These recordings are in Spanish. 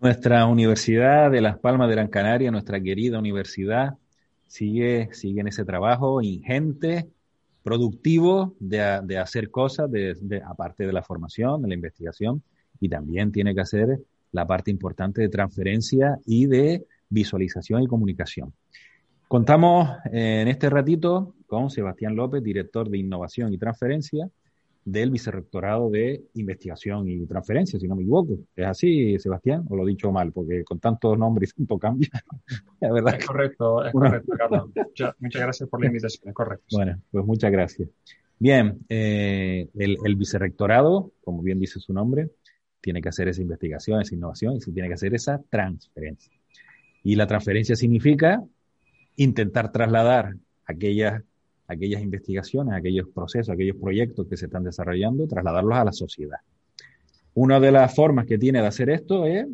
Nuestra Universidad de Las Palmas de Gran Canaria, nuestra querida universidad, sigue, sigue en ese trabajo ingente, productivo de, de hacer cosas, de, de, aparte de la formación, de la investigación, y también tiene que hacer la parte importante de transferencia y de visualización y comunicación. Contamos en este ratito con Sebastián López, director de Innovación y Transferencia, del Vicerrectorado de Investigación y Transferencia, si no me equivoco. ¿Es así, Sebastián? ¿O lo he dicho mal? Porque con tantos nombres y tanto cambio. la verdad es correcto, es correcto, Carlos. Muchas, muchas, gracias por la invitación, es correcto. Bueno, pues muchas gracias. Bien, eh, el, el, Vicerrectorado, como bien dice su nombre, tiene que hacer esa investigación, esa innovación y tiene que hacer esa transferencia. Y la transferencia significa intentar trasladar aquellas aquellas investigaciones, aquellos procesos, aquellos proyectos que se están desarrollando, trasladarlos a la sociedad. Una de las formas que tiene de hacer esto es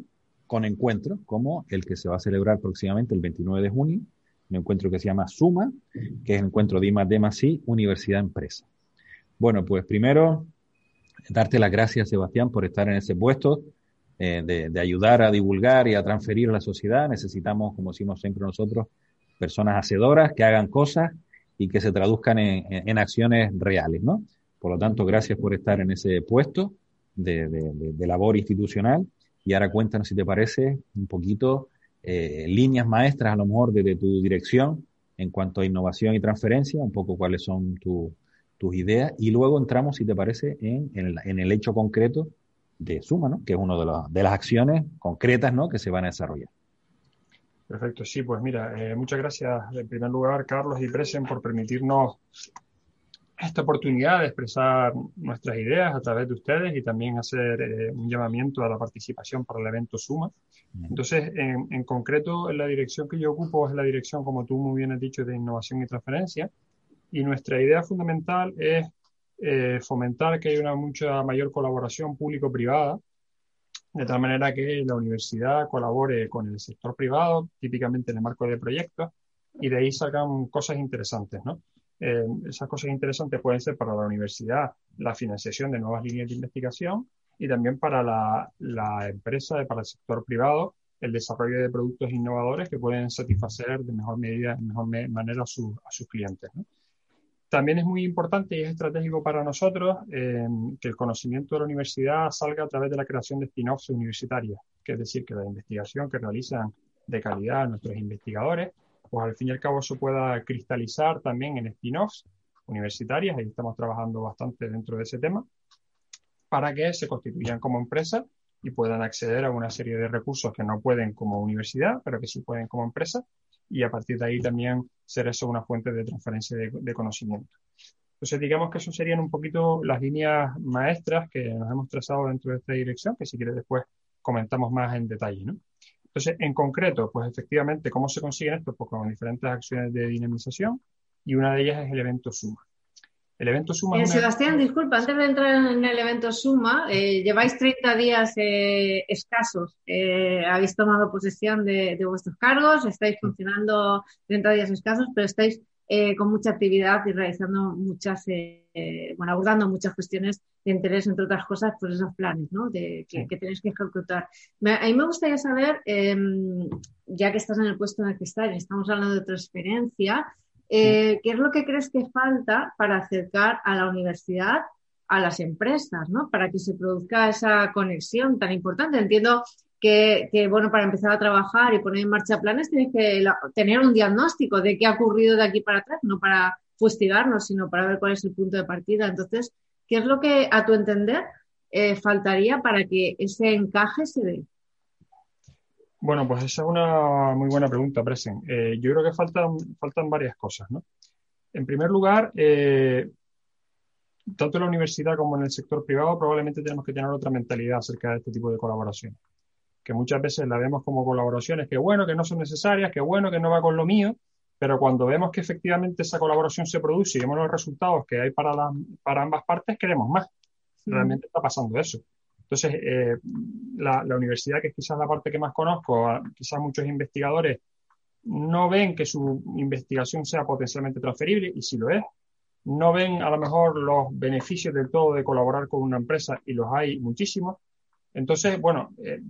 con encuentros, como el que se va a celebrar próximamente el 29 de junio, un encuentro que se llama SUMA, que es el encuentro de I+D+I, Universidad Empresa. Bueno, pues primero, darte las gracias, Sebastián, por estar en ese puesto, eh, de, de, ayudar a divulgar y a transferir a la sociedad. Necesitamos, como decimos siempre nosotros, personas hacedoras que hagan cosas y que se traduzcan en, en, acciones reales, ¿no? Por lo tanto, gracias por estar en ese puesto de, de, de labor institucional. Y ahora cuéntanos, si te parece, un poquito eh, líneas maestras, a lo mejor, desde tu dirección en cuanto a innovación y transferencia, un poco cuáles son tu, tus ideas. Y luego entramos, si te parece, en, en, el, en el hecho concreto de Suma, ¿no? Que es una de, de las acciones concretas, ¿no? Que se van a desarrollar. Perfecto, sí, pues mira, eh, muchas gracias en primer lugar, Carlos y Presen, por permitirnos esta oportunidad de expresar nuestras ideas a través de ustedes y también hacer eh, un llamamiento a la participación para el evento Suma. Entonces, en, en, concreto, la dirección que yo ocupo es la dirección, como tú muy bien has dicho, de innovación y transferencia. Y nuestra idea fundamental es eh, fomentar que haya una mucha mayor colaboración público-privada de tal manera que la universidad colabore con el sector privado, típicamente en el marco de proyectos, y de ahí salgan cosas interesantes, ¿no? Eh, esas cosas interesantes pueden ser para la universidad la financiación de nuevas líneas de investigación y también para la, la empresa, para el sector privado, el desarrollo de productos innovadores que pueden satisfacer de mejor medida, de mejor manera a, su, a sus clientes. ¿no? También es muy importante y es estratégico para nosotros eh, que el conocimiento de la universidad salga a través de la creación de spin-offs universitarios, que es decir, que la investigación que realizan de calidad nuestros investigadores, pues al fin y al cabo se pueda cristalizar también en spin-offs universitarias, ahí estamos trabajando bastante dentro de ese tema, para que se constituyan como empresa y puedan acceder a una serie de recursos que no pueden como universidad, pero que sí pueden como empresa, y a partir de ahí también ser eso una fuente de transferencia de, conocimiento. Entonces, digamos que eso serían un poquito las líneas maestras que nos hemos trazado dentro de esta dirección, que si quieres después comentamos más en detalle. Entonces, en concreto, pues efectivamente, ¿cómo se consigue esto? Pues con diferentes acciones de dinamización y una de ellas es el evento Suma. El evento Suma. Eh, una... Sebastián, disculpa, antes de entrar en el evento Suma, eh, lleváis 30 días eh, escasos. Eh, habéis tomado posesión de, de, vuestros cargos, estáis funcionando 30 días escasos, pero estáis eh, con mucha actividad y realizando muchas, bueno, abordando muchas cuestiones de interés, entre otras cosas, pues esos planes ¿no? de, que, sí. que tenéis que ejecutar. Me, a mí me gustaría saber, em, ya que estás en el puesto en el que estás, estamos hablando de transferencia, eh, ¿Qué es lo que crees que falta para acercar a la universidad a las empresas, ¿no? Para que se produzca esa conexión tan importante. Entiendo que, bueno, para empezar a trabajar y poner en marcha planes tienes que tener un diagnóstico de qué ha ocurrido de aquí para atrás, no para fustigarnos, sino para ver cuál es el punto de partida. Entonces, ¿qué es lo que, a tu entender, eh, faltaría para que ese encaje se dé? Bueno, pues esa es una muy buena pregunta, Presen. Eh, yo creo que faltan, faltan varias cosas, ¿no? En primer lugar, eh, tanto en la universidad como en el sector privado probablemente tenemos que tener otra mentalidad acerca de este tipo de colaboración. Que muchas veces la vemos como colaboraciones que bueno, que no son necesarias, que bueno, que no va con lo mío, pero cuando vemos que efectivamente esa colaboración se produce y vemos los resultados que hay para, la, para ambas partes, queremos más. Realmente está pasando eso. Entonces, eh, la, la, universidad, que es quizás la parte que más conozco, quizás muchos investigadores no ven que su investigación sea potencialmente transferible, y si lo es, no ven a lo mejor los beneficios del todo de colaborar con una empresa, y los hay muchísimos. Entonces, bueno, eh,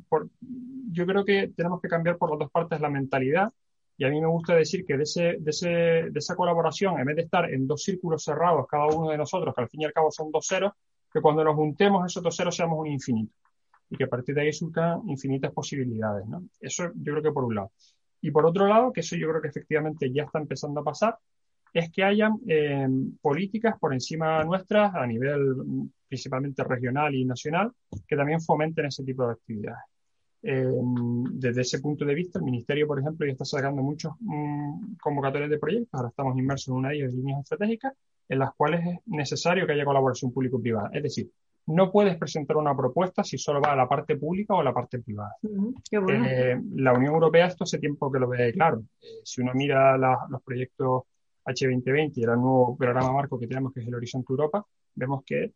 yo creo que tenemos que cambiar por las dos partes la mentalidad y a mí me gusta decir que de, ese, de, ese, de esa colaboración, en vez de estar en dos círculos cerrados, cada uno de nosotros, que al fin y al cabo son dos ceros, que cuando nos juntemos esos dos ceros seamos un infinito. Y que a partir de ahí surcan infinitas posibilidades. ¿no? Eso yo creo que por un lado. Y por otro lado, que eso yo creo que efectivamente ya está empezando a pasar, es que hayan eh, políticas por encima nuestras a nivel principalmente regional y nacional que también fomenten ese tipo de actividades. Eh, desde ese punto de vista, el Ministerio, por ejemplo, ya está sacando muchos mm, convocatorios de proyectos. Ahora estamos inmersos en una de ellas, líneas estratégicas, en las cuales es necesario que haya colaboración público-privada. Es decir, no puedes presentar una propuesta si solo va a la parte pública o a la parte privada. Eh, la Unión Europea esto hace tiempo que lo ve claro. Eh, si uno mira los proyectos H2020 y el nuevo programa marco que tenemos, que es el Horizonte Europa, vemos que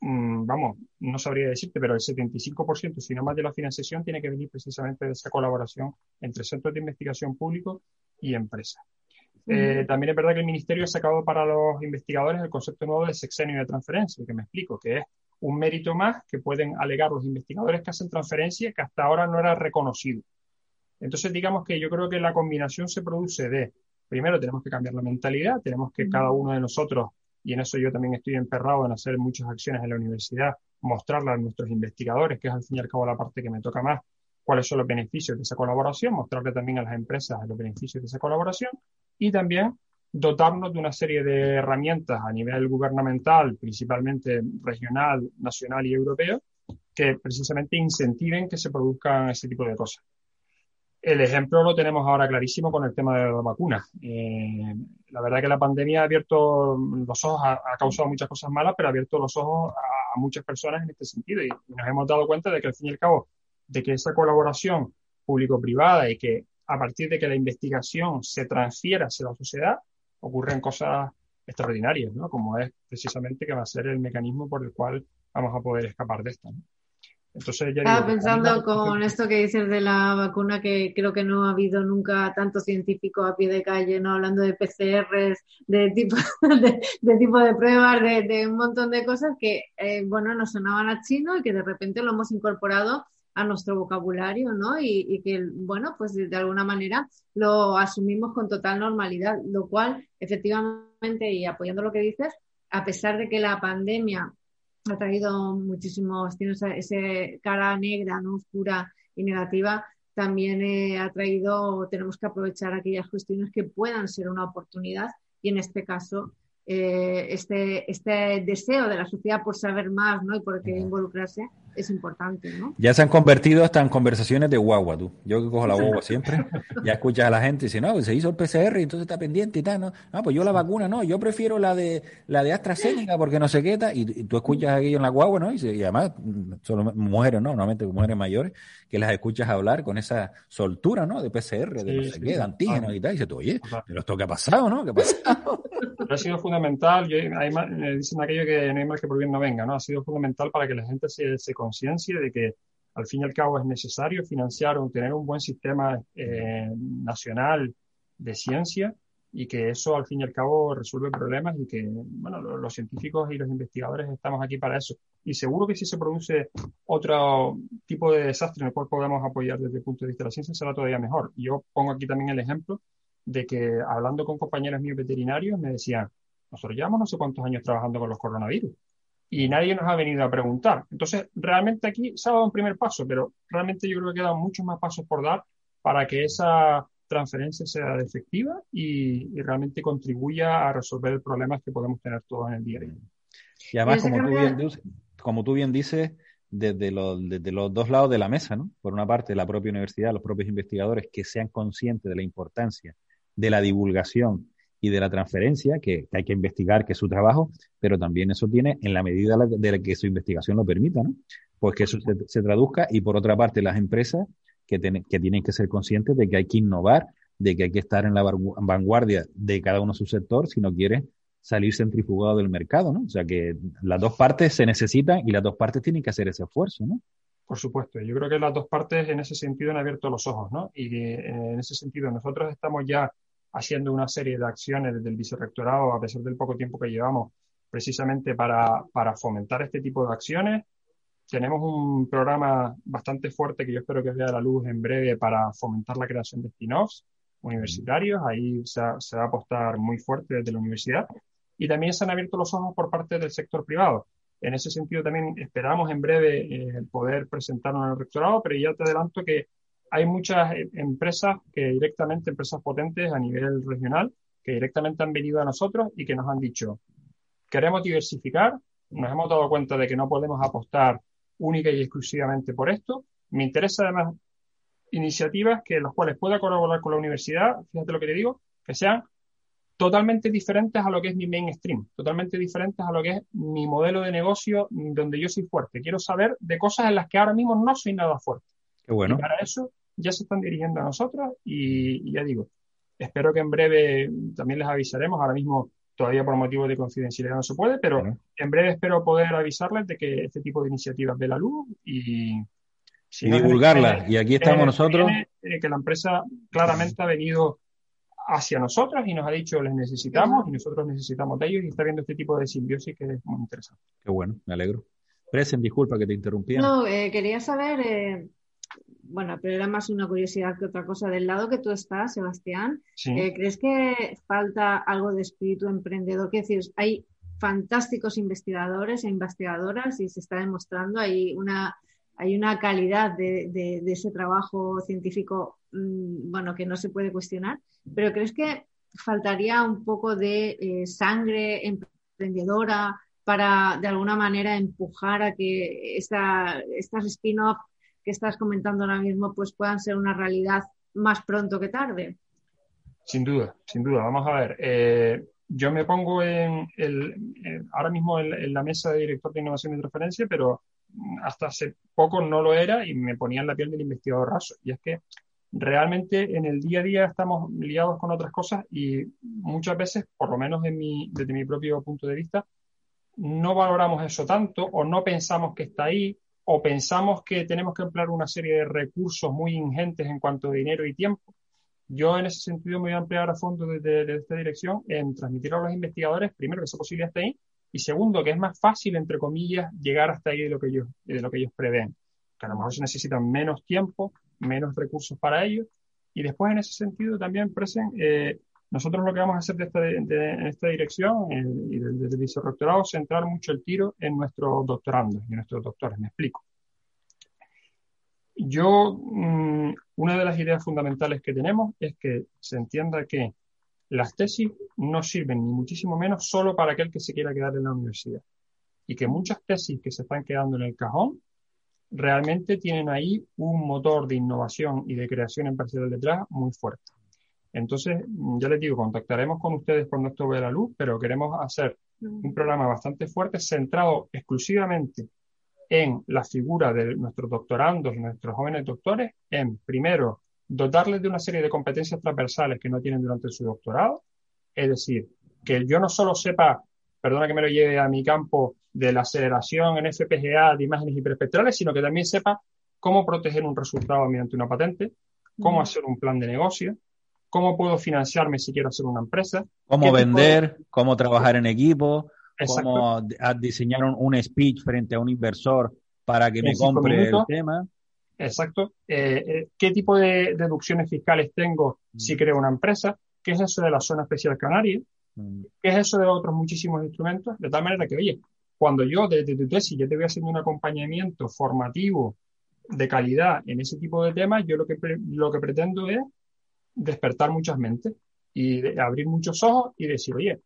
Mm, vamos, no sabría decirte, pero el 75%, si no más de la financiación, tiene que venir precisamente de esa colaboración entre centros de investigación públicos y empresas. Eh, también es verdad que el Ministerio ha sacado para los investigadores el concepto nuevo de sexenio de transferencia, que me explico, que es un mérito más que pueden alegar los investigadores que hacen transferencia que hasta ahora no era reconocido. Entonces, digamos que yo creo que la combinación se produce de, primero, tenemos que cambiar la mentalidad, tenemos que cada uno de nosotros y en eso yo también estoy emperrado en hacer muchas acciones en la universidad, mostrarla a nuestros investigadores, que es al fin y al cabo la parte que me toca más, cuáles son los beneficios de esa colaboración, mostrarle también a las empresas los beneficios de esa colaboración y también dotarnos de una serie de herramientas a nivel gubernamental, principalmente regional, nacional y europeo, que precisamente incentiven que se produzcan ese tipo de cosas. El ejemplo lo tenemos ahora clarísimo con el tema de las vacunas. Eh, la verdad que la pandemia ha abierto los ojos, ha, causado muchas cosas malas, pero ha abierto los ojos a, muchas personas en este sentido. Y, nos hemos dado cuenta de que al fin y al cabo, de que esa colaboración público-privada y que a partir de que la investigación se transfiera hacia la sociedad, ocurren cosas extraordinarias, ¿no? Como es precisamente que va a ser el mecanismo por el cual vamos a poder escapar de esto. ¿no? Estaba pensando con esto que dices de la vacuna, que creo que no ha habido nunca tanto científico a pie de calle, no hablando de PCRs, de tipo de, tipo de pruebas, de, un montón de cosas que, eh, bueno, nos sonaban a chino y que de repente lo hemos incorporado a nuestro vocabulario, ¿no? Y, y, que, bueno, pues de alguna manera lo asumimos con total normalidad, lo cual, efectivamente, y apoyando lo que dices, a pesar de que la pandemia ha traído muchísimos, tiene esa, cara negra, ¿no? oscura y negativa, también eh, ha traído, tenemos que aprovechar aquellas cuestiones que puedan ser una oportunidad y en este caso eh, este, este deseo de la sociedad por saber más ¿no? y por qué involucrarse es importante, ¿no? Ya se han convertido hasta en conversaciones de guagua, tú. Yo que cojo la guagua siempre, ya escuchas a la gente y dice, no, se hizo el PCR y entonces está pendiente y tal, ¿no? Ah, pues yo la vacuna, no, yo prefiero la de la de AstraZeneca porque no sé qué tal, y, tú escuchas aquello en la guagua, ¿no? Y, además, son mujeres, ¿no? Normalmente mujeres mayores, que las escuchas hablar con esa soltura, ¿no? De PCR, de no sé qué, de antígenos y tal, y dices tú, oye, pero esto qué ha pasado, ¿no? ¿Qué ha pasado? ha sido fundamental, yo, hay, dicen aquello que no hay mal que por bien no venga, ¿no? Ha sido fundamental para que la gente se, se conciencia de que al fin y al cabo es necesario financiar o tener un buen sistema eh, nacional de ciencia y que eso al fin y al cabo resuelve problemas y que, bueno, los, científicos y los investigadores estamos aquí para eso. Y seguro que si se produce otro tipo de desastre en el cual podemos apoyar desde el punto de vista de la ciencia, será todavía mejor. Yo pongo aquí también el ejemplo de que hablando con compañeros míos veterinarios me decían, nosotros llevamos no sé cuántos años trabajando con los coronavirus y nadie nos ha venido a preguntar. Entonces, realmente aquí se ha dado un primer paso, pero realmente yo creo que quedan muchos más pasos por dar para que esa transferencia sea efectiva y, realmente contribuya a resolver el problema que podemos tener todos en el día a día. Y además, como tú, bien dices, como tú bien dices, desde los, desde los dos lados de la mesa, ¿no? Por una parte, la propia universidad, los propios investigadores que sean conscientes de la importancia de la divulgación y de la transferencia, que, hay que investigar, que es su trabajo, pero también eso tiene, en la medida de la que su investigación lo permita, ¿no? Pues que eso se, traduzca y por otra parte las empresas que, que tienen que ser conscientes de que hay que innovar, de que hay que estar en la vanguardia de cada uno de su sector si no quiere salir centrifugado del mercado, ¿no? O sea que las dos partes se necesitan y las dos partes tienen que hacer ese esfuerzo, ¿no? Por supuesto, yo creo que las dos partes en ese sentido han abierto los ojos, ¿no? Y eh, en ese sentido nosotros estamos ya haciendo una serie de acciones desde el vicerrectorado, a pesar del poco tiempo que llevamos, precisamente para, para fomentar este tipo de acciones. tenemos un programa bastante fuerte que yo espero que vea la luz en breve para fomentar la creación de spin-offs universitarios. Ahí se, va a apostar muy fuerte desde la universidad. Y también se han abierto los ojos por parte del sector privado. En ese sentido, también esperamos en breve eh, poder presentarnos en el rectorado, pero ya te adelanto que hay muchas eh, empresas que directamente, empresas potentes a nivel regional, que directamente han venido a nosotros y que nos han dicho, queremos diversificar, nos hemos dado cuenta de que no podemos apostar única y exclusivamente por esto. Me interesa además iniciativas que las cuales pueda colaborar con la universidad, fíjate lo que te digo, que sean totalmente diferentes a lo que es mi mainstream, totalmente diferentes a lo que es mi modelo de negocio donde yo soy fuerte. Quiero saber de cosas en las que ahora mismo no soy nada fuerte. Qué bueno. Y para eso ya se están dirigiendo a nosotros y, y ya digo, espero que en breve también les avisaremos. Ahora mismo todavía por motivos de confidencialidad no se puede, pero bueno. en breve espero poder avisarles de que este tipo de iniciativas ve la luz y, si y divulgarlas. y aquí estamos nosotros. Viene, eh, que la empresa claramente ha venido hacia nosotros y nos ha dicho les necesitamos y nosotros necesitamos de ellos y está viendo este tipo de simbiosis que es muy interesante. Qué bueno, me alegro. Presen, disculpa que te interrumpía. No, eh, quería saber, eh, bueno, pero era más una curiosidad que otra cosa. Del lado que tú estás, Sebastián, Sí. eh, ¿crees que falta algo de espíritu emprendedor? Quiero decir, hay fantásticos investigadores e investigadoras y se está demostrando, hay una, hay una calidad de, de, de ese trabajo científico, mmm, bueno, que no se puede cuestionar, pero ¿crees que faltaría un poco de eh, sangre emprendedora para, de alguna manera, empujar a que esta, estas spin-off que estás comentando ahora mismo pues puedan ser una realidad más pronto que tarde? Sin duda, sin duda. Vamos a ver. Eh, yo me pongo en el, en, ahora mismo en, en, la mesa de director de innovación y transferencia, pero hasta hace poco no lo era y me ponía en la piel del investigador raso. Y es que realmente en el día a día estamos liados con otras cosas y muchas veces, por lo menos en mi, desde mi propio punto de vista, no valoramos eso tanto o no pensamos que está ahí o pensamos que tenemos que emplear una serie de recursos muy ingentes en cuanto a dinero y tiempo. Yo en ese sentido me voy a emplear a fondo desde, esta dirección en transmitir a los investigadores, primero, que esa posibilidad está ahí, y segundo, que es más fácil, entre comillas, llegar hasta ahí de lo que ellos, de lo que ellos prevén. Que a lo mejor se necesitan menos tiempo, menos recursos para ellos. Y después, en ese sentido, también, Presen, eh, nosotros lo que vamos a hacer de esta, en esta dirección eh, y desde el vicerrectorado es centrar mucho el tiro en nuestros doctorandos y en nuestros doctores. Me explico. Yo, mmm, una de las ideas fundamentales que tenemos es que se entienda que las tesis no sirven ni muchísimo menos solo para aquel que se quiera quedar en la universidad. Y que muchas tesis que se están quedando en el cajón realmente tienen ahí un motor de innovación y de creación empresarial detrás muy fuerte. Entonces, ya les digo, contactaremos con ustedes cuando esto vea la luz, pero queremos hacer un programa bastante fuerte centrado exclusivamente en la figura de nuestros doctorandos nuestros jóvenes doctores, en primero dotarles de una serie de competencias transversales que no tienen durante su doctorado, es decir, que yo no solo sepa, perdona que me lo lleve a mi campo de la aceleración en FPGA de imágenes hiperespectrales, sino que también sepa cómo proteger un resultado mediante una patente, cómo hacer un plan de negocio, cómo puedo financiarme si quiero hacer una empresa. Cómo vender, de... cómo trabajar en equipo, Exacto. cómo diseñar un, speech frente a un inversor para que me compre minutos. el tema. Exacto. Eh, eh, ¿Qué tipo de deducciones fiscales tengo mm. si creo una empresa? ¿Qué es eso de la zona especial canaria? Mm. ¿Qué es eso de otros muchísimos instrumentos? De tal manera que, oye, cuando yo desde tu tesis yo te voy haciendo un acompañamiento formativo de calidad en ese tipo de temas, yo lo que, lo que pretendo es despertar muchas mentes y de, abrir muchos ojos y decir, oye,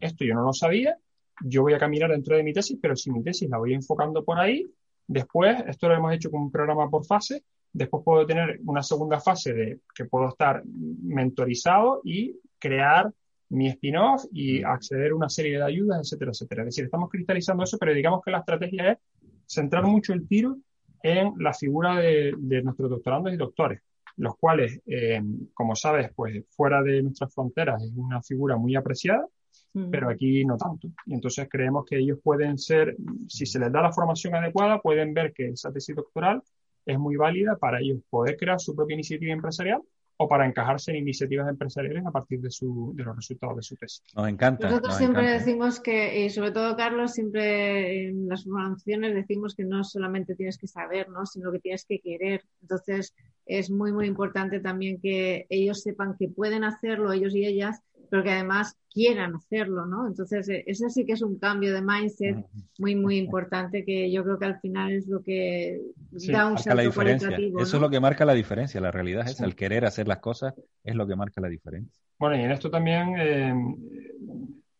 esto yo no lo sabía, yo voy a caminar dentro de mi tesis, pero si mi tesis la voy enfocando por ahí, después, esto lo hemos hecho con un programa por fase, después puedo tener una segunda fase de que puedo estar mentorizado y crear mi spin-off y acceder a una serie de ayudas, etcétera, etcétera. Es decir, estamos cristalizando eso, pero digamos que la estrategia es centrar mucho el tiro en la figura de, de nuestros doctorandos y doctores, los cuales, eh, como sabes, pues fuera de nuestras fronteras es una figura muy apreciada, mm. pero aquí no tanto. Y entonces creemos que ellos pueden ser, si se les da la formación adecuada, pueden ver que esa tesis doctoral es muy válida para ellos poder crear su propia iniciativa empresarial o para encajarse en iniciativas empresariales a partir de, su, de los resultados de su tesis. Nos encanta. Nosotros siempre decimos que, y sobre todo Carlos, siempre en las formaciones decimos que no solamente tienes que saber, ¿no? sino que tienes que querer. Entonces, es muy, muy importante también que ellos sepan que pueden hacerlo, ellos y ellas, pero que además quieran hacerlo, ¿no? Entonces, eh, eso sí que es un cambio de mindset muy, muy importante que yo creo que al final es lo que da un salto la diferencia. cualitativo. Eso es lo que marca la diferencia, la realidad es el querer hacer las cosas es lo que marca la diferencia. Bueno, y en esto también eh,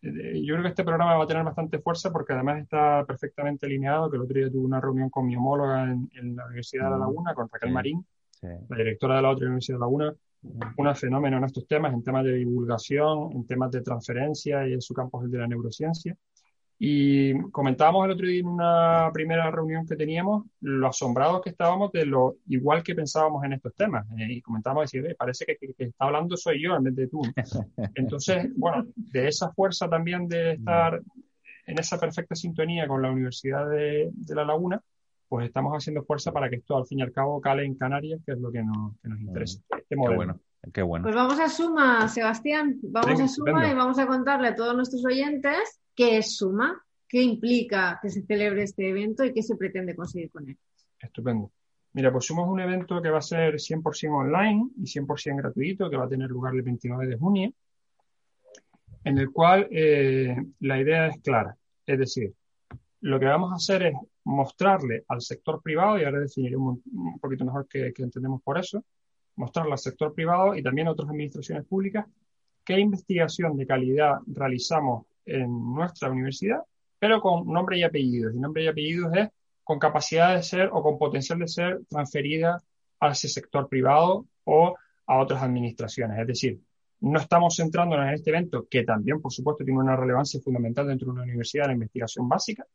eh, yo creo que este programa va a tener bastante fuerza porque además está perfectamente alineado, que el otro día tuve una reunión con mi homóloga en, la Universidad de La Laguna, con Raquel Marín, la directora de la otra Universidad de La Laguna, un fenómeno en estos temas, en temas de divulgación, en temas de transferencia y en su campo es el de la neurociencia. Y comentábamos el otro día en una primera reunión que teníamos lo asombrados que estábamos de lo igual que pensábamos en estos temas. Eh, y comentábamos decir, parece que, que, que está hablando soy yo en vez de tú. Entonces, bueno, de esa fuerza también de estar en esa perfecta sintonía con la Universidad de, de La Laguna, pues estamos haciendo fuerza para que esto al fin y al cabo cale en Canarias, que es lo que nos, que nos interesa. Este qué bueno, qué bueno. Pues vamos a Suma, Sebastián. Vamos a Suma y vamos a contarle a todos nuestros oyentes qué es Suma, qué implica que se celebre este evento y qué se pretende conseguir con él. Estupendo. Mira, pues Suma es un evento que va a ser 100% online y 100% gratuito, que va a tener lugar el 29 de junio, en el cual eh, la idea es clara. Es decir, lo que vamos a hacer es mostrarle al sector privado, y ahora definiré un, poquito mejor qué, entendemos por eso, mostrarle al sector privado y también a otras administraciones públicas qué investigación de calidad realizamos en nuestra universidad, pero con nombre y apellidos. Y nombre y apellidos es con capacidad de ser o con potencial de ser transferida a ese sector privado o a otras administraciones. Es decir, no estamos centrándonos en este evento, que también, por supuesto, tiene una relevancia fundamental dentro de una universidad, la investigación básica,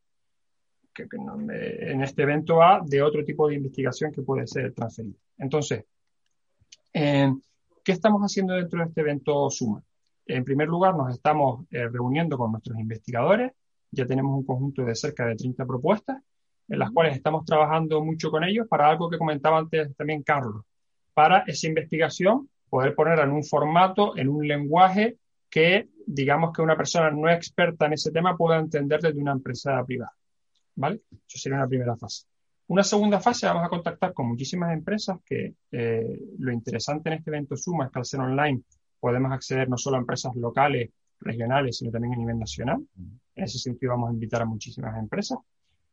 que, en este evento va de otro tipo de investigación que puede ser transferida. Entonces, ¿qué estamos haciendo dentro de este evento Suma? En primer lugar, nos estamos eh, reuniendo con nuestros investigadores. Ya tenemos un conjunto de cerca de 30 propuestas, en las cuales estamos trabajando mucho con ellos para algo que comentaba antes también Carlos, para esa investigación poder ponerla en un formato, en un lenguaje que, digamos que una persona no experta en ese tema pueda entender desde una empresa privada. ¿Vale? Eso sería una primera fase. Una segunda fase, vamos a contactar con muchísimas empresas que eh, lo interesante en este evento Suma es que al ser online podemos acceder no solo a empresas locales, regionales, sino también a nivel nacional. En ese sentido vamos a invitar a muchísimas empresas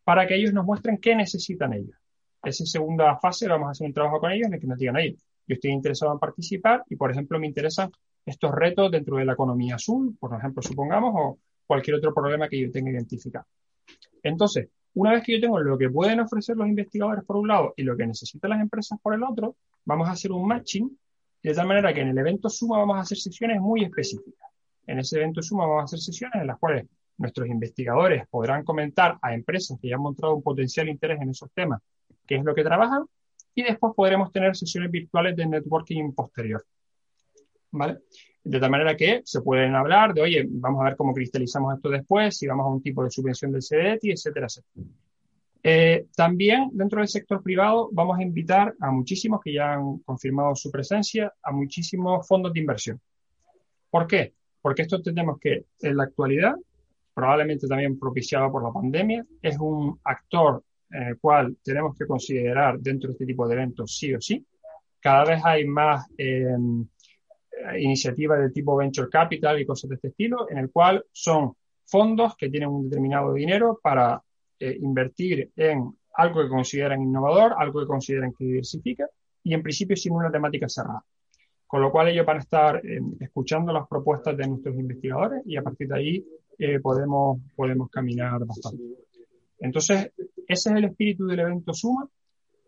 para que ellos nos muestren qué necesitan ellos. Esa segunda fase vamos a hacer un trabajo con ellos en el que nos digan, oye, yo estoy interesado en participar y, por ejemplo, me interesan estos retos dentro de la economía azul, por ejemplo, supongamos, o cualquier otro problema que yo tenga identificado. Entonces, una vez que yo tengo lo que pueden ofrecer los investigadores por un lado y lo que necesitan las empresas por el otro, vamos a hacer un matching de tal manera que en el evento Suma vamos a hacer sesiones muy específicas. En ese evento Suma vamos a hacer sesiones en las cuales nuestros investigadores podrán comentar a empresas que ya han mostrado un potencial interés en esos temas qué es lo que trabajan y después podremos tener sesiones virtuales de networking posterior. ¿Vale? De tal manera que se pueden hablar de, oye, vamos a ver cómo cristalizamos esto después, si vamos a un tipo de subvención del CDETI, etcétera, etcétera. Eh, también dentro del sector privado vamos a invitar a muchísimos que ya han confirmado su presencia, a muchísimos fondos de inversión. ¿Por qué? Porque esto entendemos que en la actualidad, probablemente también propiciado por la pandemia, es un actor el cual tenemos que considerar dentro de este tipo de eventos sí o sí. Cada vez hay más eh, iniciativas de tipo venture capital y cosas de este estilo, en el cual son fondos que tienen un determinado dinero para eh, invertir en algo que consideran innovador, algo que consideran que diversifica y en principio sin una temática cerrada. Con lo cual ellos van a estar eh, escuchando las propuestas de nuestros investigadores y a partir de ahí eh, podemos, podemos caminar bastante. Entonces, ese es el espíritu del evento Suma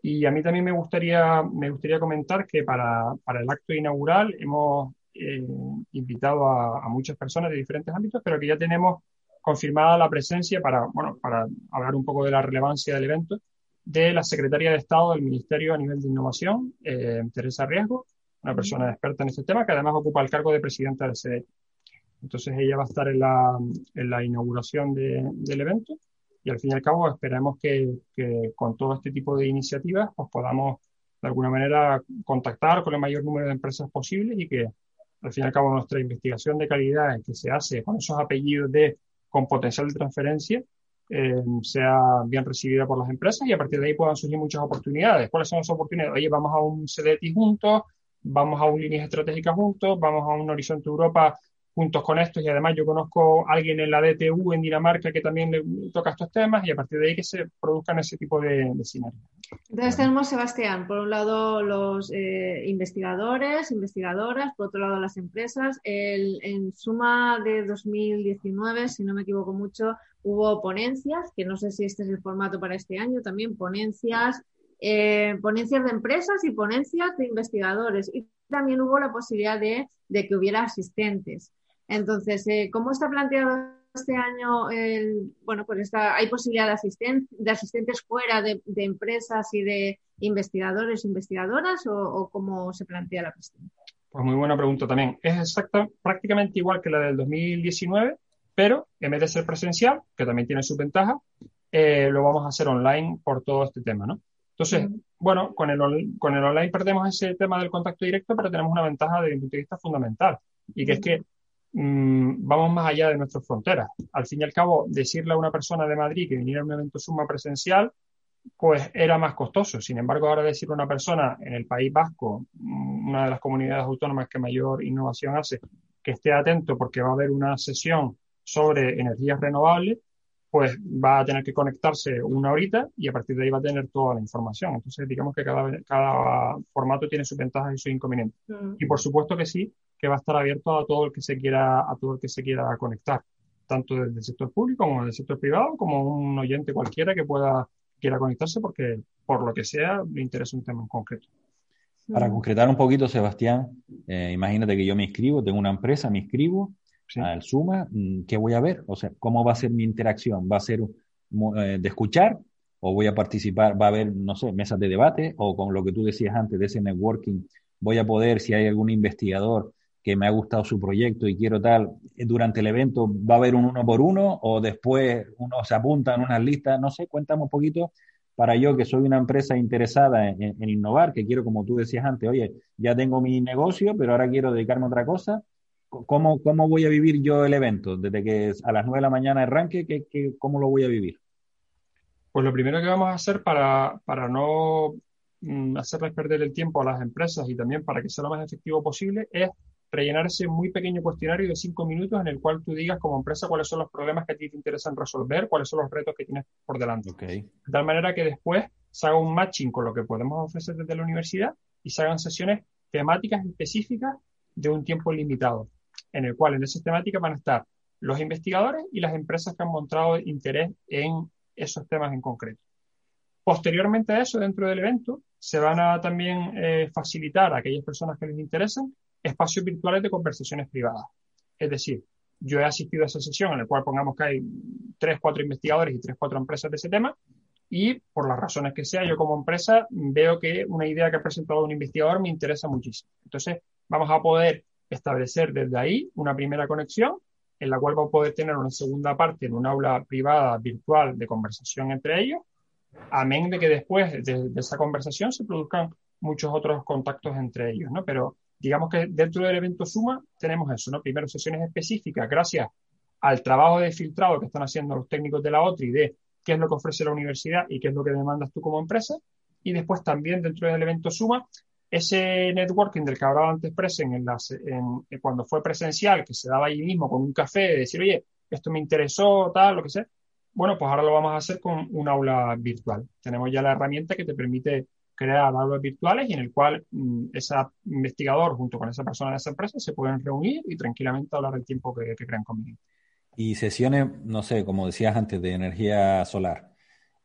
y a mí también me gustaría, me gustaría comentar que para, para el acto inaugural hemos eh, invitado a, muchas personas de diferentes ámbitos, pero que ya tenemos confirmada la presencia para, bueno, para hablar un poco de la relevancia del evento de la secretaria de Estado del Ministerio a nivel de Innovación, eh, Teresa Riesgo, una persona experta en este tema que además ocupa el cargo de presidenta del CDE. Entonces ella va a estar en la, en la inauguración de, del evento y al fin y al cabo esperamos que, con todo este tipo de iniciativas pues podamos de alguna manera contactar con el mayor número de empresas posibles y que al fin y al cabo nuestra investigación de calidad que se hace con esos apellidos de con potencial de transferencia eh, sea bien recibida por las empresas y a partir de ahí puedan surgir muchas oportunidades. ¿Cuáles son las oportunidades? Oye, vamos a un CDT juntos, vamos a un líneas estratégicas juntos, vamos a un Horizonte Europa juntos con estos y además yo conozco a alguien en la DTU en Dinamarca que también toca estos temas y a partir de ahí que se produzcan ese tipo de, sinergias. Entonces tenemos, Sebastián, por un lado los eh, investigadores, investigadoras, por otro lado las empresas. En suma de 2019, si no me equivoco mucho, hubo ponencias, que no sé si este es el formato para este año, también ponencias, eh, ponencias de empresas y ponencias de investigadores. Y también hubo la posibilidad de que hubiera asistentes. Entonces, eh, ¿cómo está planteado este año? El, bueno, pues está, ¿hay posibilidad de, de asistentes fuera de, empresas y de investigadores, investigadoras o, cómo se plantea la cuestión? Pues muy buena pregunta también. Es exacta, prácticamente igual que la del 2019, pero en vez de ser presencial, que también tiene su ventaja, eh, lo vamos a hacer online por todo este tema, ¿no? Entonces, bueno, con el, con el online perdemos ese tema del contacto directo, pero tenemos una ventaja desde mi punto de vista fundamental, y que es que vamos más allá de nuestras fronteras. Al fin y al cabo, decirle a una persona de Madrid que viniera a un evento suma presencial, pues era más costoso. Sin embargo, ahora decirle a una persona en el País Vasco, mm, una de las comunidades autónomas que mayor innovación hace, que esté atento porque va a haber una sesión sobre energías renovables, pues va a tener que conectarse una horita y a partir de ahí va a tener toda la información. Entonces, digamos que cada, cada formato tiene sus ventajas y sus inconvenientes. Mm. Y por supuesto que sí, que va a estar abierto a todo el que se quiera, a todo el que se quiera conectar, tanto desde el sector público como desde el sector privado, como un oyente cualquiera que pueda quiera conectarse porque por lo que sea le interesa un tema en concreto. Para concretar un poquito, Sebastián, eh, imagínate que yo me inscribo, tengo una empresa, me inscribo al Suma, mm, ¿qué voy a ver? O sea, ¿cómo va a ser mi interacción? ¿Va a ser eh, de escuchar o voy a participar? ¿Va a haber, no sé, mesas de debate o con lo que tú decías antes de ese networking? ¿Voy a poder, si hay algún investigador, que me ha gustado su proyecto y quiero tal, durante el evento va a haber un uno por uno o después uno se apunta en unas listas, no sé, cuéntame un poquito para yo que soy una empresa interesada en, innovar, que quiero, como tú decías antes, oye, ya tengo mi negocio, pero ahora quiero dedicarme a otra cosa. ¿Cómo, cómo voy a vivir yo el evento? Desde que a las nueve de la mañana arranque, ¿qué, qué, cómo lo voy a vivir? Pues lo primero que vamos a hacer para, para no mm, hacerles perder el tiempo a las empresas y también para que sea lo más efectivo posible es rellenar ese muy pequeño cuestionario de cinco minutos en el cual tú digas como empresa cuáles son los problemas que a ti te interesan resolver, cuáles son los retos que tienes por delante. De tal manera que después se haga un matching con lo que podemos ofrecer desde la universidad y se hagan sesiones temáticas específicas de un tiempo limitado, en el cual en esas temáticas van a estar los investigadores y las empresas que han mostrado interés en esos temas en concreto. Posteriormente a eso, dentro del evento, se van a también eh, facilitar a aquellas personas que les interesan espacios virtuales de conversaciones privadas. Es decir, yo he asistido a esa sesión en la cual pongamos que hay tres, cuatro investigadores y tres, cuatro empresas de ese tema y por las razones que sea, yo como empresa veo que una idea que ha presentado un investigador me interesa muchísimo. Entonces, vamos a poder establecer desde ahí una primera conexión en la cual va a poder tener una segunda parte en un aula privada virtual de conversación entre ellos, amén de que después de, de esa conversación se produzcan muchos otros contactos entre ellos, ¿no? Pero digamos que dentro del evento Suma tenemos eso, ¿no? Primero sesiones específicas gracias al trabajo de filtrado que están haciendo los técnicos de la OTRI de qué es lo que ofrece la universidad y qué es lo que demandas tú como empresa. Y después también dentro del evento Suma, ese networking del que hablaba antes Presen en, en, cuando fue presencial, que se daba allí mismo con un café, de decir, oye, esto me interesó, tal, lo que sea. Bueno, pues ahora lo vamos a hacer con un aula virtual. Tenemos ya la herramienta que te permite crear aulas virtuales y en el cual mm, ese investigador junto con esa persona de esa empresa se pueden reunir y tranquilamente hablar el tiempo que, crean conveniente. Y sesiones, no sé, como decías antes, de energía solar.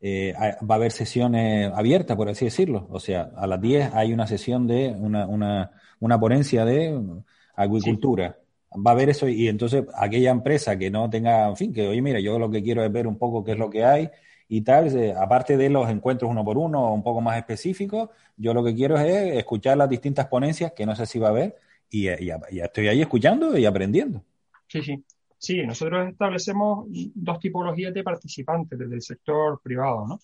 Eh, va a haber sesiones abiertas, por así decirlo. O sea, a las 10 hay una sesión de una, una, una ponencia de agricultura. Va a haber eso y entonces aquella empresa que no tenga, en fin, que oye, mira, yo lo que quiero es ver un poco qué es lo que hay y tal, aparte de los encuentros uno por uno, un poco más específicos, yo lo que quiero es escuchar las distintas ponencias, que no sé si va a haber, y ya, estoy ahí escuchando y aprendiendo. Sí, sí. Sí, nosotros establecemos dos tipologías de participantes desde el sector privado, ¿no?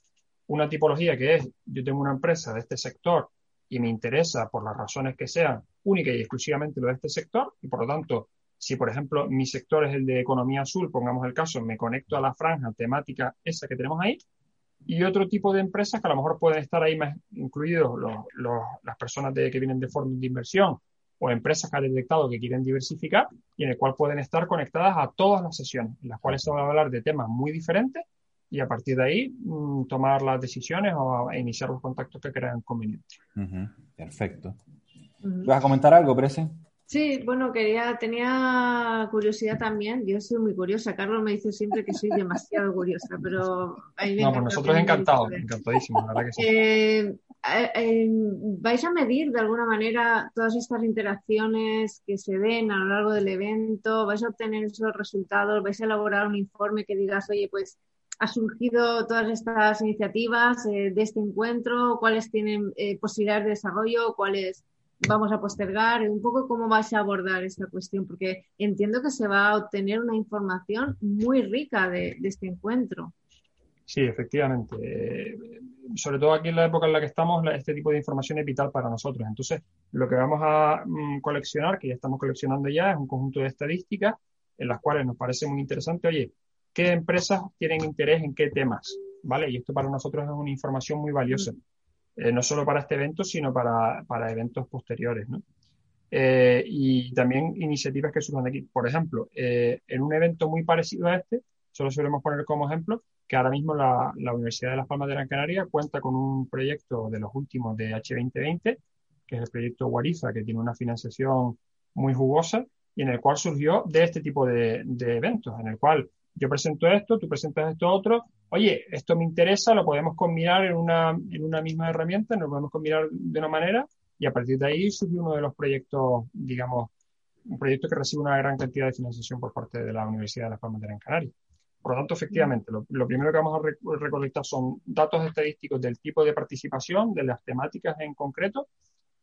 Una tipología que es, yo tengo una empresa de este sector y me interesa por las razones que sean única y exclusivamente lo de este sector y por lo tanto si, por ejemplo, mi sector es el de economía azul, pongamos el caso, me conecto a la franja temática esa que tenemos ahí, y otro tipo de empresas que a lo mejor pueden estar ahí más incluidos las personas de, que vienen de fondos de inversión o empresas que han detectado que quieren diversificar y en el cual pueden estar conectadas a todas las sesiones, en las cuales se van a hablar de temas muy diferentes y a partir de ahí mm, tomar las decisiones o iniciar los contactos que crean convenientes. Perfecto. ¿Vas a comentar algo, Prese? Sí, bueno, quería, tenía curiosidad también. Yo soy muy curiosa. Carlos me dice siempre que soy demasiado curiosa, pero ahí No, pues nosotros encantados, encantadísimos, la verdad que sí. Eh, eh, ¿Vais a medir de alguna manera todas estas interacciones que se den a lo largo del evento? ¿Vais a obtener esos resultados? ¿Vais a elaborar un informe que digas, oye, pues ha surgido todas estas iniciativas eh, de este encuentro? ¿Cuáles tienen posibilidades de desarrollo? ¿Cuáles vamos a postergar, un poco cómo vais a abordar esta cuestión, porque entiendo que se va a obtener una información muy rica de, este encuentro. Sí, efectivamente. Eh, sobre todo aquí en la época en la que estamos, este tipo de información es vital para nosotros. Entonces, lo que vamos a mm, coleccionar, que ya estamos coleccionando ya, es un conjunto de estadísticas en las cuales nos parece muy interesante, oye, ¿qué empresas tienen interés en qué temas? ¿Vale? Y esto para nosotros es una información muy valiosa. Eh, no solo para este evento, sino para, para eventos posteriores. ¿no? Eh, y también iniciativas que surjan de aquí. Por ejemplo, eh, en un evento muy parecido a este, solo solemos poner como ejemplo que ahora mismo la, la, Universidad de Las Palmas de Gran Canaria cuenta con un proyecto de los últimos de H2020, que es el proyecto Guariza, que tiene una financiación muy jugosa y en el cual surgió de este tipo de, de eventos, en el cual yo presento esto, tú presentas esto otro, oye, esto me interesa, lo podemos combinar en una, en una misma herramienta, nos podemos combinar de una manera y a partir de ahí surge uno de los proyectos, digamos, un proyecto que recibe una gran cantidad de financiación por parte de la Universidad de Las Palmas de Gran Canaria. Por lo tanto, efectivamente, lo, primero que vamos a recolectar son datos estadísticos del tipo de participación, de las temáticas en concreto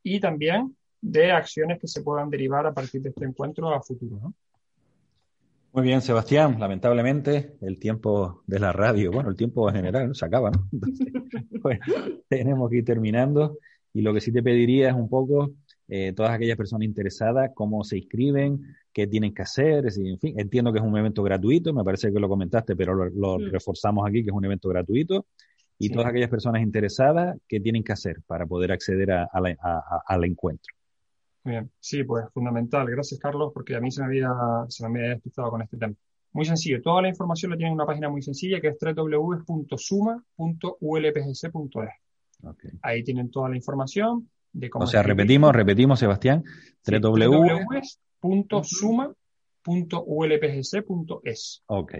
y también de acciones que se puedan derivar a partir de este encuentro a futuro. Muy bien, Sebastián. Lamentablemente, el tiempo de la radio, bueno, el tiempo en general ¿no? se acaba, ¿no? bueno, tenemos que ir terminando. Y lo que sí te pediría es un poco, eh, todas aquellas personas interesadas, cómo se inscriben, qué tienen que hacer. en fin, entiendo que es un evento gratuito, me parece que lo comentaste, pero lo, mm. reforzamos aquí, que es un evento gratuito. Y todas aquellas personas interesadas, ¿qué tienen que hacer para poder acceder al encuentro? Bien, sí, pues fundamental. Gracias, Carlos, porque a mí se me había, se me había despistado con este tema. Muy sencillo. Toda la información la tienen en una página muy sencilla que es www.suma.ulpgc.es. Okay. Ahí tienen toda la información de cómo. O sea, repetimos, repetimos, Sebastián. Sí, www.suma.ulpgc.es. Ok.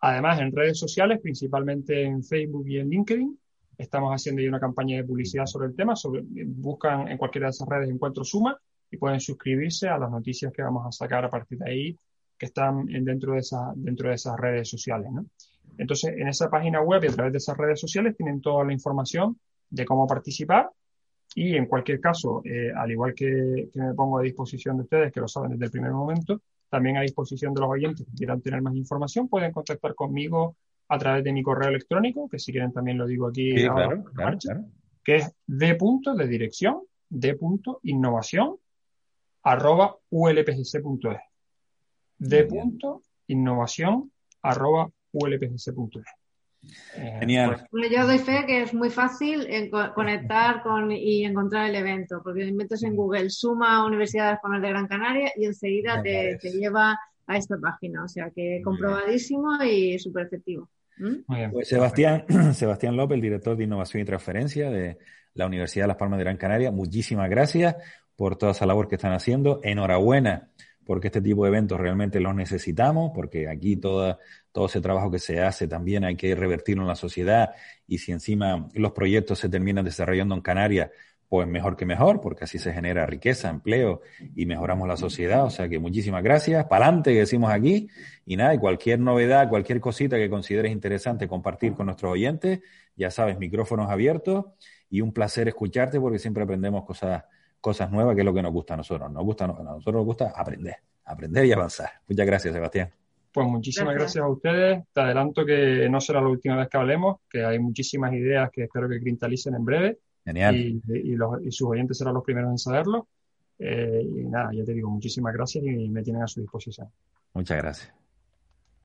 Además, en redes sociales, principalmente en Facebook y en LinkedIn, estamos haciendo ahí una campaña de publicidad sobre el tema. Sobre, buscan en cualquiera de esas redes Encuentro Suma y pueden suscribirse a las noticias que vamos a sacar a partir de ahí que están dentro de, esa, dentro de esas redes sociales. ¿no? Entonces, en esa página web y a través de esas redes sociales tienen toda la información de cómo participar y en cualquier caso, eh, al igual que, me pongo a disposición de ustedes, que lo saben desde el primer momento, también a disposición de los oyentes que quieran tener más información, pueden contactar conmigo a través de mi correo electrónico, que si quieren también lo digo aquí, que es d. punto de dirección, d. innovación, arroba ulpgc.es. De punto innovación arroba ulpgc.es. Eh, Genial. Pues, yo doy fe que es muy fácil conectar con y encontrar el evento, porque metes en Google Suma Universidad de de Gran Canaria y enseguida te, lleva a esta página. O sea que comprobadísimo y súper efectivo. ¿Mm? Pues Sebastián, Sebastián López, el director de Innovación y Transferencia de la Universidad de Las Palmas de Gran Canaria, muchísimas gracias por toda esa labor que están haciendo. Enhorabuena, porque este tipo de eventos realmente los necesitamos, porque aquí toda, todo ese trabajo que se hace también hay que revertirlo en la sociedad y si encima los proyectos se terminan desarrollando en Canarias, pues mejor que mejor, porque así se genera riqueza, empleo y mejoramos la sociedad. O sea que muchísimas gracias. Para adelante, que decimos aquí. Y nada, y cualquier novedad, cualquier cosita que consideres interesante compartir con nuestros oyentes, ya sabes, micrófonos abiertos y un placer escucharte porque siempre aprendemos cosas cosas nuevas, que es lo que nos gusta a nosotros. Nos gusta, a nosotros nos gusta aprender, aprender y avanzar. Muchas gracias, Sebastián. Pues muchísimas gracias. a ustedes. Te adelanto que no será la última vez que hablemos, que hay muchísimas ideas que espero que cristalicen en breve Genial. Y, y, los, y sus oyentes serán los primeros en saberlo. Eh, y nada, ya te digo, muchísimas gracias y me tienen a su disposición. Muchas gracias.